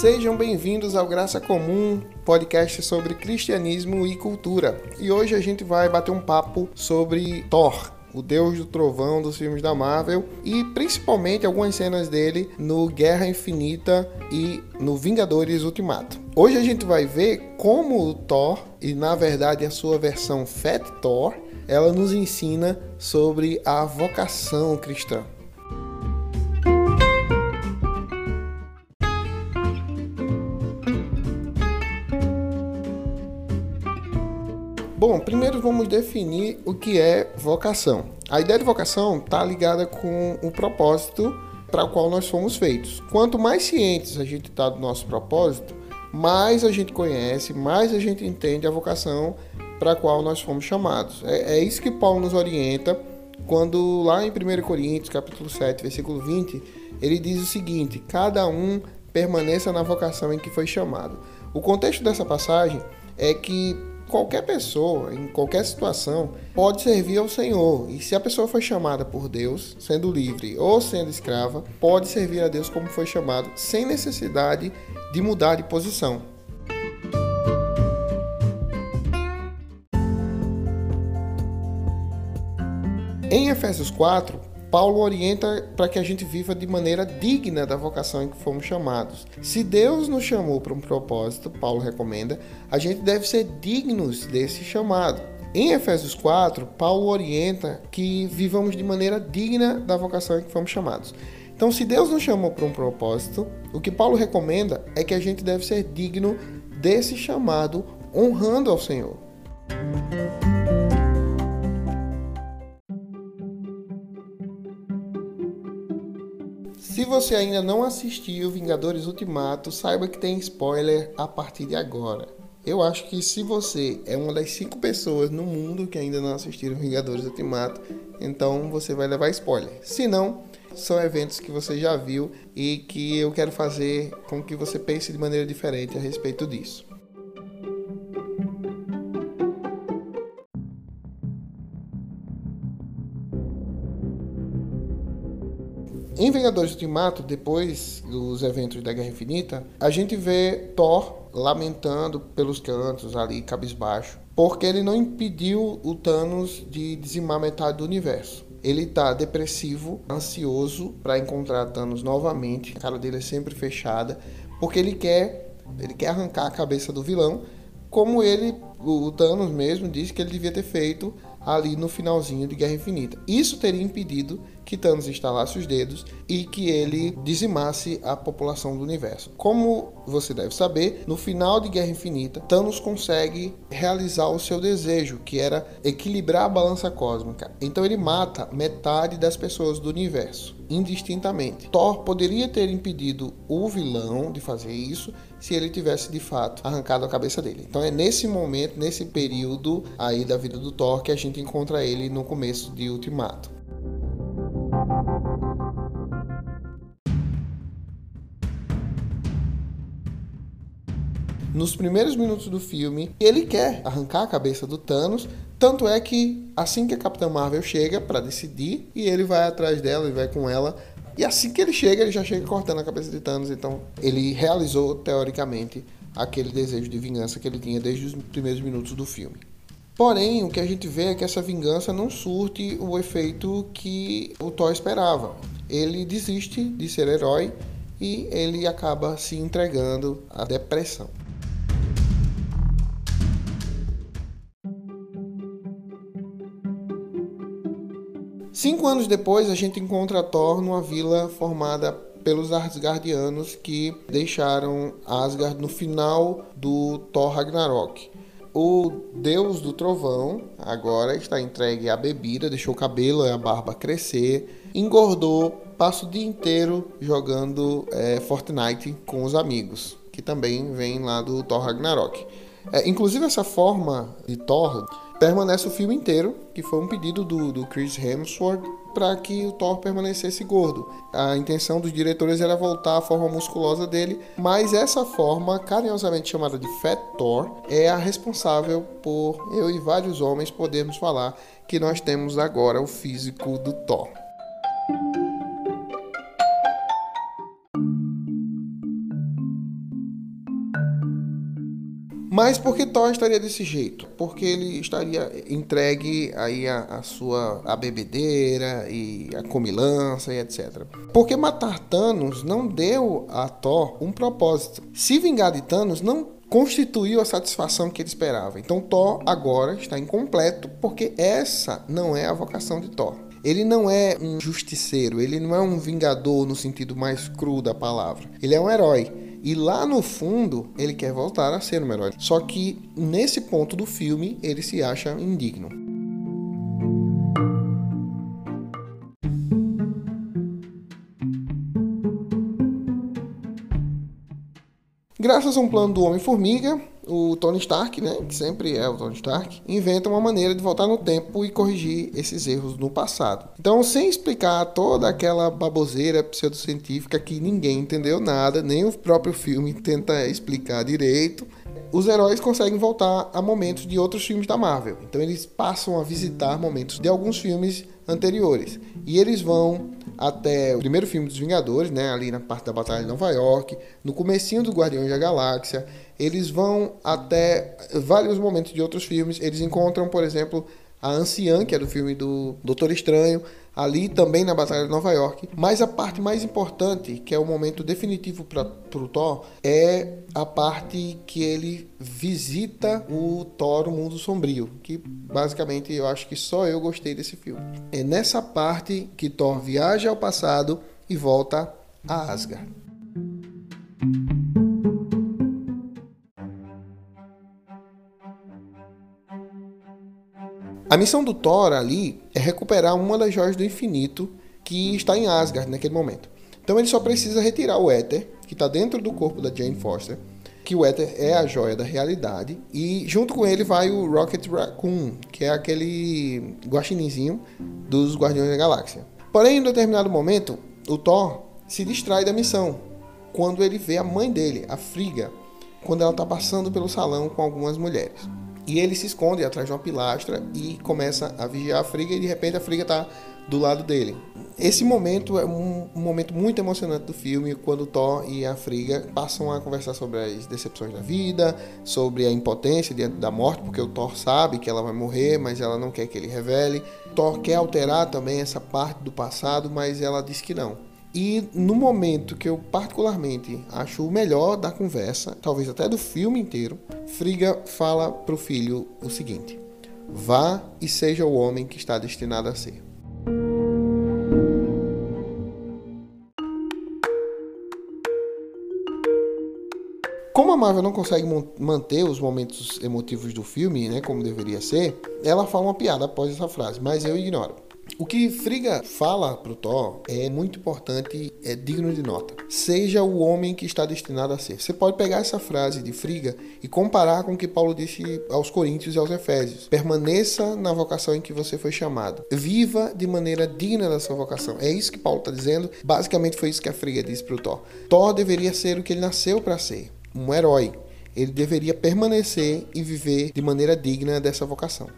Sejam bem-vindos ao Graça Comum, podcast sobre cristianismo e cultura. E hoje a gente vai bater um papo sobre Thor, o deus do trovão dos filmes da Marvel e principalmente algumas cenas dele no Guerra Infinita e no Vingadores Ultimato. Hoje a gente vai ver como o Thor, e na verdade a sua versão Fat Thor, ela nos ensina sobre a vocação cristã. Bom, primeiro vamos definir o que é vocação. A ideia de vocação está ligada com o propósito para o qual nós fomos feitos. Quanto mais cientes a gente está do nosso propósito, mais a gente conhece, mais a gente entende a vocação para a qual nós fomos chamados. É, é isso que Paulo nos orienta quando lá em 1 Coríntios, capítulo 7, versículo 20, ele diz o seguinte: cada um permaneça na vocação em que foi chamado. O contexto dessa passagem é que qualquer pessoa, em qualquer situação, pode servir ao Senhor. E se a pessoa foi chamada por Deus, sendo livre ou sendo escrava, pode servir a Deus como foi chamado, sem necessidade de mudar de posição. Em Efésios 4, Paulo orienta para que a gente viva de maneira digna da vocação em que fomos chamados. Se Deus nos chamou para um propósito, Paulo recomenda, a gente deve ser dignos desse chamado. Em Efésios 4, Paulo orienta que vivamos de maneira digna da vocação em que fomos chamados. Então, se Deus nos chamou para um propósito, o que Paulo recomenda é que a gente deve ser digno desse chamado, honrando ao Senhor. Você ainda não assistiu Vingadores Ultimato, saiba que tem spoiler a partir de agora. Eu acho que se você é uma das cinco pessoas no mundo que ainda não assistiram Vingadores Ultimato, então você vai levar spoiler. Se não, são eventos que você já viu e que eu quero fazer com que você pense de maneira diferente a respeito disso. Em Vingadores Ultimato, depois dos eventos da Guerra Infinita, a gente vê Thor lamentando pelos cantos ali, cabisbaixo, porque ele não impediu o Thanos de dizimar metade do universo. Ele tá depressivo, ansioso para encontrar Thanos novamente. A cara dele é sempre fechada, porque ele quer, ele quer arrancar a cabeça do vilão, como ele, o Thanos mesmo, disse que ele devia ter feito ali no finalzinho de Guerra Infinita. Isso teria impedido que Thanos instalasse os dedos e que ele dizimasse a população do universo. Como você deve saber, no final de Guerra Infinita, Thanos consegue realizar o seu desejo, que era equilibrar a balança cósmica. Então ele mata metade das pessoas do universo, indistintamente. Thor poderia ter impedido o vilão de fazer isso se ele tivesse de fato arrancado a cabeça dele. Então é nesse momento, nesse período aí da vida do Thor que a gente encontra ele no começo de Ultimato. Nos primeiros minutos do filme, ele quer arrancar a cabeça do Thanos, tanto é que assim que a Capitã Marvel chega para decidir, e ele vai atrás dela e vai com ela, e assim que ele chega, ele já chega cortando a cabeça de Thanos, então ele realizou teoricamente aquele desejo de vingança que ele tinha desde os primeiros minutos do filme. Porém, o que a gente vê é que essa vingança não surte o efeito que o Thor esperava. Ele desiste de ser herói e ele acaba se entregando à depressão. Cinco anos depois, a gente encontra Thor numa vila formada pelos Asgardianos que deixaram Asgard no final do Thor Ragnarok. O deus do trovão agora está entregue à bebida, deixou o cabelo e a barba crescer, engordou, passa o dia inteiro jogando é, Fortnite com os amigos, que também vem lá do Thor Ragnarok. É, inclusive essa forma de Thor permanece o filme inteiro, que foi um pedido do, do Chris Hemsworth para que o Thor permanecesse gordo. A intenção dos diretores era voltar à forma musculosa dele, mas essa forma, carinhosamente chamada de Fat Thor, é a responsável por eu e vários homens podermos falar que nós temos agora o físico do Thor. Mas por que Thor estaria desse jeito? Porque ele estaria entregue aí a, a sua a bebedeira e a comilança e etc. Porque matar Thanos não deu a Thor um propósito. Se vingar de Thanos não constituiu a satisfação que ele esperava. Então Thor agora está incompleto porque essa não é a vocação de Thor. Ele não é um justiceiro, ele não é um vingador no sentido mais cru da palavra. Ele é um herói. E lá no fundo, ele quer voltar a ser um herói. Só que nesse ponto do filme, ele se acha indigno. Graças a um plano do Homem-Formiga, o Tony Stark, né, que sempre é o Tony Stark, inventa uma maneira de voltar no tempo e corrigir esses erros no passado. Então, sem explicar toda aquela baboseira pseudocientífica que ninguém entendeu nada, nem o próprio filme tenta explicar direito, os heróis conseguem voltar a momentos de outros filmes da Marvel. Então, eles passam a visitar momentos de alguns filmes anteriores. E eles vão até o primeiro filme dos Vingadores, né, ali na parte da Batalha de Nova York, no comecinho do Guardiões da Galáxia, eles vão até vários momentos de outros filmes. Eles encontram, por exemplo, a anciã, que é do filme do Doutor Estranho, ali também na Batalha de Nova York. Mas a parte mais importante, que é o momento definitivo para o Thor, é a parte que ele visita o Thor, o Mundo Sombrio, que basicamente eu acho que só eu gostei desse filme. É nessa parte que Thor viaja ao passado e volta a Asgard. A missão do Thor ali é recuperar uma das joias do infinito que está em Asgard naquele momento. Então ele só precisa retirar o éter, que está dentro do corpo da Jane Foster, que o éter é a joia da realidade, e junto com ele vai o Rocket Raccoon, que é aquele guaxinizinho dos Guardiões da Galáxia. Porém, em determinado momento, o Thor se distrai da missão, quando ele vê a mãe dele, a Frigga, quando ela está passando pelo salão com algumas mulheres. E ele se esconde atrás de uma pilastra e começa a vigiar a Friga e de repente a Friga está do lado dele. Esse momento é um, um, momento muito emocionante do filme, quando Thor e a Friga passam a conversar sobre as decepções da vida, sobre a impotência diante da morte, porque o Thor sabe que ela vai morrer, mas ela não quer que ele revele. Thor quer alterar também essa parte do passado, mas ela diz que não. E no momento que eu particularmente acho o melhor da conversa, talvez até do filme inteiro, Friga fala pro filho o seguinte: Vá e seja o homem que está destinado a ser. Como a Marvel não consegue manter os momentos emotivos do filme, né, como deveria ser, ela fala uma piada após essa frase, mas eu ignoro. O que Friga fala pro Thor é muito importante, é digno de nota. Seja o homem que está destinado a ser. Você pode pegar essa frase de Friga e comparar com o que Paulo disse aos Coríntios e aos Efésios. Permaneça na vocação em que você foi chamado. Viva de maneira digna da sua vocação. É isso que Paulo está dizendo. Basicamente foi isso que a Friga disse pro Thor. Thor deveria ser o que ele nasceu para ser, um herói. Ele deveria permanecer e viver de maneira digna dessa vocação.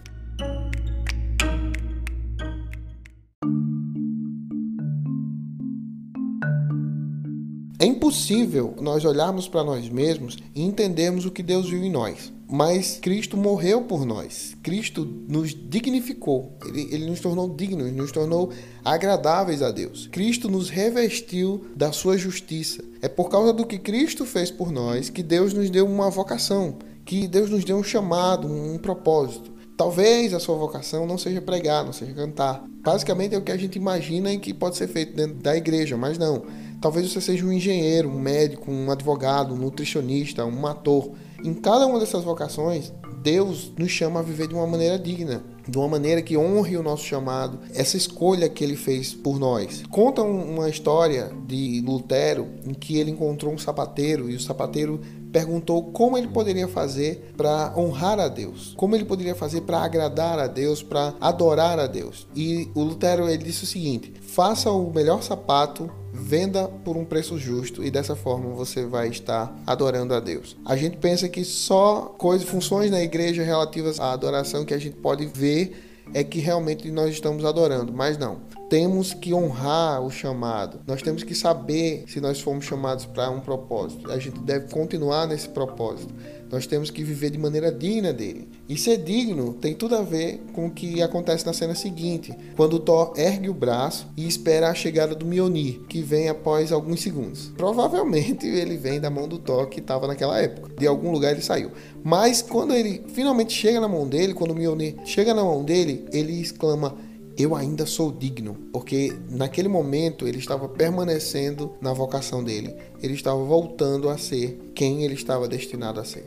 Impossível nós olharmos para nós mesmos e entendermos o que Deus viu em nós. Mas Cristo morreu por nós. Cristo nos dignificou. Ele, ele nos tornou dignos, nos tornou agradáveis a Deus. Cristo nos revestiu da sua justiça. É por causa do que Cristo fez por nós que Deus nos deu uma vocação, que Deus nos deu um chamado, um propósito. Talvez a sua vocação não seja pregar, não seja cantar. Basicamente é o que a gente imagina e que pode ser feito dentro da igreja, mas não. Talvez você seja um engenheiro, um médico, um advogado, um nutricionista, um ator. Em cada uma dessas vocações, Deus nos chama a viver de uma maneira digna, de uma maneira que honre o nosso chamado, essa escolha que ele fez por nós. Conta uma história de Lutero em que ele encontrou um sapateiro e o sapateiro perguntou como ele poderia fazer para honrar a Deus, como ele poderia fazer para agradar a Deus, para adorar a Deus. E o Lutero ele disse o seguinte: faça o melhor sapato venda por um preço justo e dessa forma você vai estar adorando a Deus. A gente pensa que só coisas, funções na igreja relativas à adoração que a gente pode ver é que realmente nós estamos adorando, mas não. Temos que honrar o chamado. Nós temos que saber se nós fomos chamados para um propósito. A gente deve continuar nesse propósito. Nós temos que viver de maneira digna dele. E ser digno tem tudo a ver com o que acontece na cena seguinte, quando Thor ergue o braço e espera a chegada do Mjolnir, que vem após alguns segundos. Provavelmente ele vem da mão do Thor que estava naquela época. De algum lugar ele saiu. Mas quando ele finalmente chega na mão dele, quando o Mjolnir chega na mão dele, ele exclama: eu ainda sou digno, porque naquele momento ele estava permanecendo na vocação dele, ele estava voltando a ser quem ele estava destinado a ser.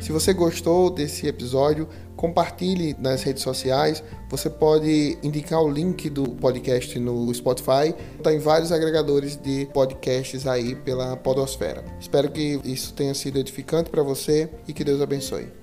Se você gostou desse episódio, compartilhe nas redes sociais. Você pode indicar o link do podcast no Spotify. Está em vários agregadores de podcasts aí pela Podosfera. Espero que isso tenha sido edificante para você e que Deus abençoe.